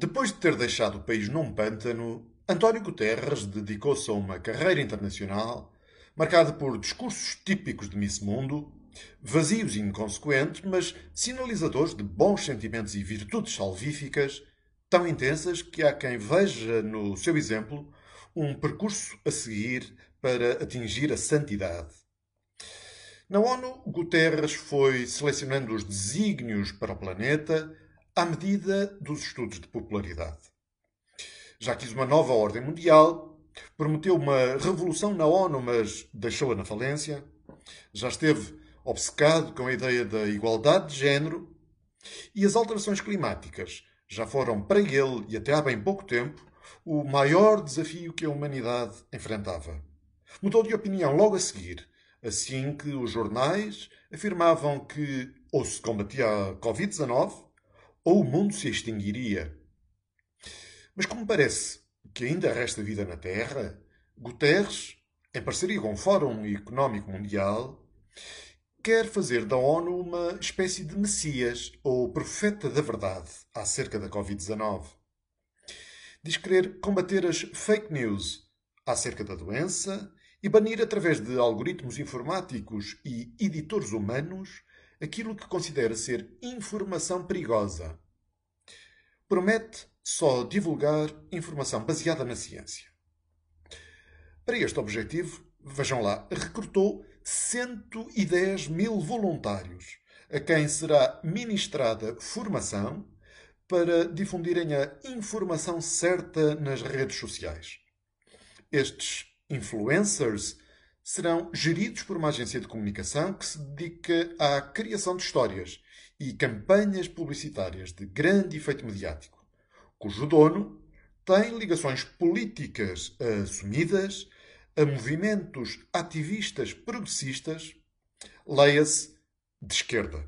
Depois de ter deixado o país num pântano, António Guterres dedicou-se a uma carreira internacional marcada por discursos típicos de Miss Mundo, vazios e inconsequentes, mas sinalizadores de bons sentimentos e virtudes salvíficas, tão intensas que há quem veja no seu exemplo um percurso a seguir para atingir a santidade. Na ONU, Guterres foi selecionando os desígnios para o planeta à medida dos estudos de popularidade. Já quis uma nova ordem mundial, prometeu uma revolução na ONU, mas deixou-a na falência. Já esteve obcecado com a ideia da igualdade de género e as alterações climáticas já foram para ele e até há bem pouco tempo o maior desafio que a humanidade enfrentava. Mudou de opinião logo a seguir, assim que os jornais afirmavam que ou se combatia a Covid-19 ou o mundo se extinguiria. Mas como parece que ainda resta vida na Terra, Guterres, em parceria com o Fórum Económico Mundial, quer fazer da ONU uma espécie de messias ou profeta da verdade acerca da Covid-19. Diz querer combater as fake news acerca da doença e banir através de algoritmos informáticos e editores humanos aquilo que considera ser informação perigosa. Promete só divulgar informação baseada na ciência. Para este objetivo, vejam lá, recrutou 110 mil voluntários, a quem será ministrada formação para difundirem a informação certa nas redes sociais. Estes influencers serão geridos por uma agência de comunicação que se dedica à criação de histórias e campanhas publicitárias de grande efeito mediático, cujo dono tem ligações políticas assumidas a movimentos ativistas progressistas, leia-se de esquerda.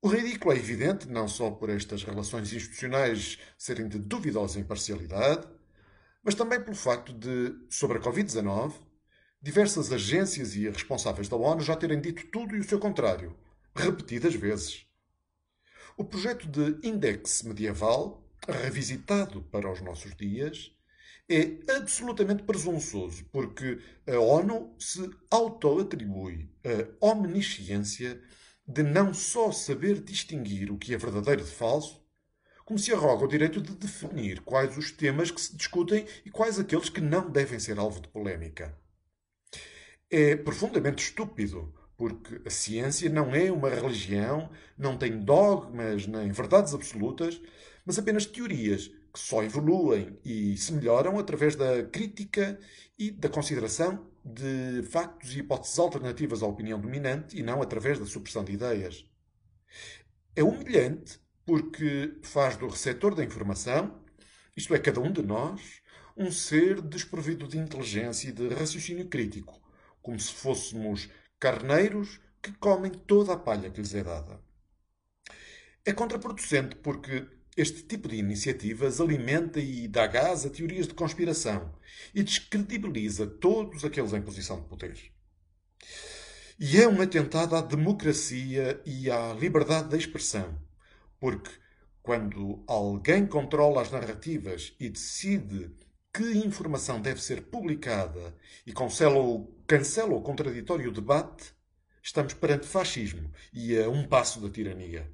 O ridículo é evidente não só por estas relações institucionais serem de duvidosa imparcialidade, mas também pelo facto de, sobre a Covid-19, diversas agências e responsáveis da ONU já terem dito tudo e o seu contrário, repetidas vezes. O projeto de Index Medieval, revisitado para os nossos dias, é absolutamente presunçoso, porque a ONU se auto-atribui a omnisciência de não só saber distinguir o que é verdadeiro de falso, como se arroga o direito de definir quais os temas que se discutem e quais aqueles que não devem ser alvo de polémica. É profundamente estúpido, porque a ciência não é uma religião, não tem dogmas nem verdades absolutas, mas apenas teorias que só evoluem e se melhoram através da crítica e da consideração de factos e hipóteses alternativas à opinião dominante e não através da supressão de ideias. É humilhante porque faz do receptor da informação, isto é, cada um de nós, um ser desprovido de inteligência e de raciocínio crítico, como se fôssemos carneiros que comem toda a palha que lhes é dada. É contraproducente porque este tipo de iniciativas alimenta e dá gás a teorias de conspiração e descredibiliza todos aqueles em posição de poder. E é um atentado à democracia e à liberdade de expressão porque quando alguém controla as narrativas e decide que informação deve ser publicada e cancela o, cancela o contraditório debate, estamos perante fascismo e a um passo da tirania.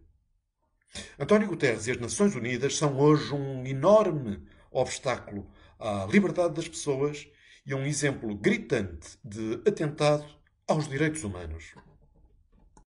António Guterres e as Nações Unidas são hoje um enorme obstáculo à liberdade das pessoas e um exemplo gritante de atentado aos direitos humanos.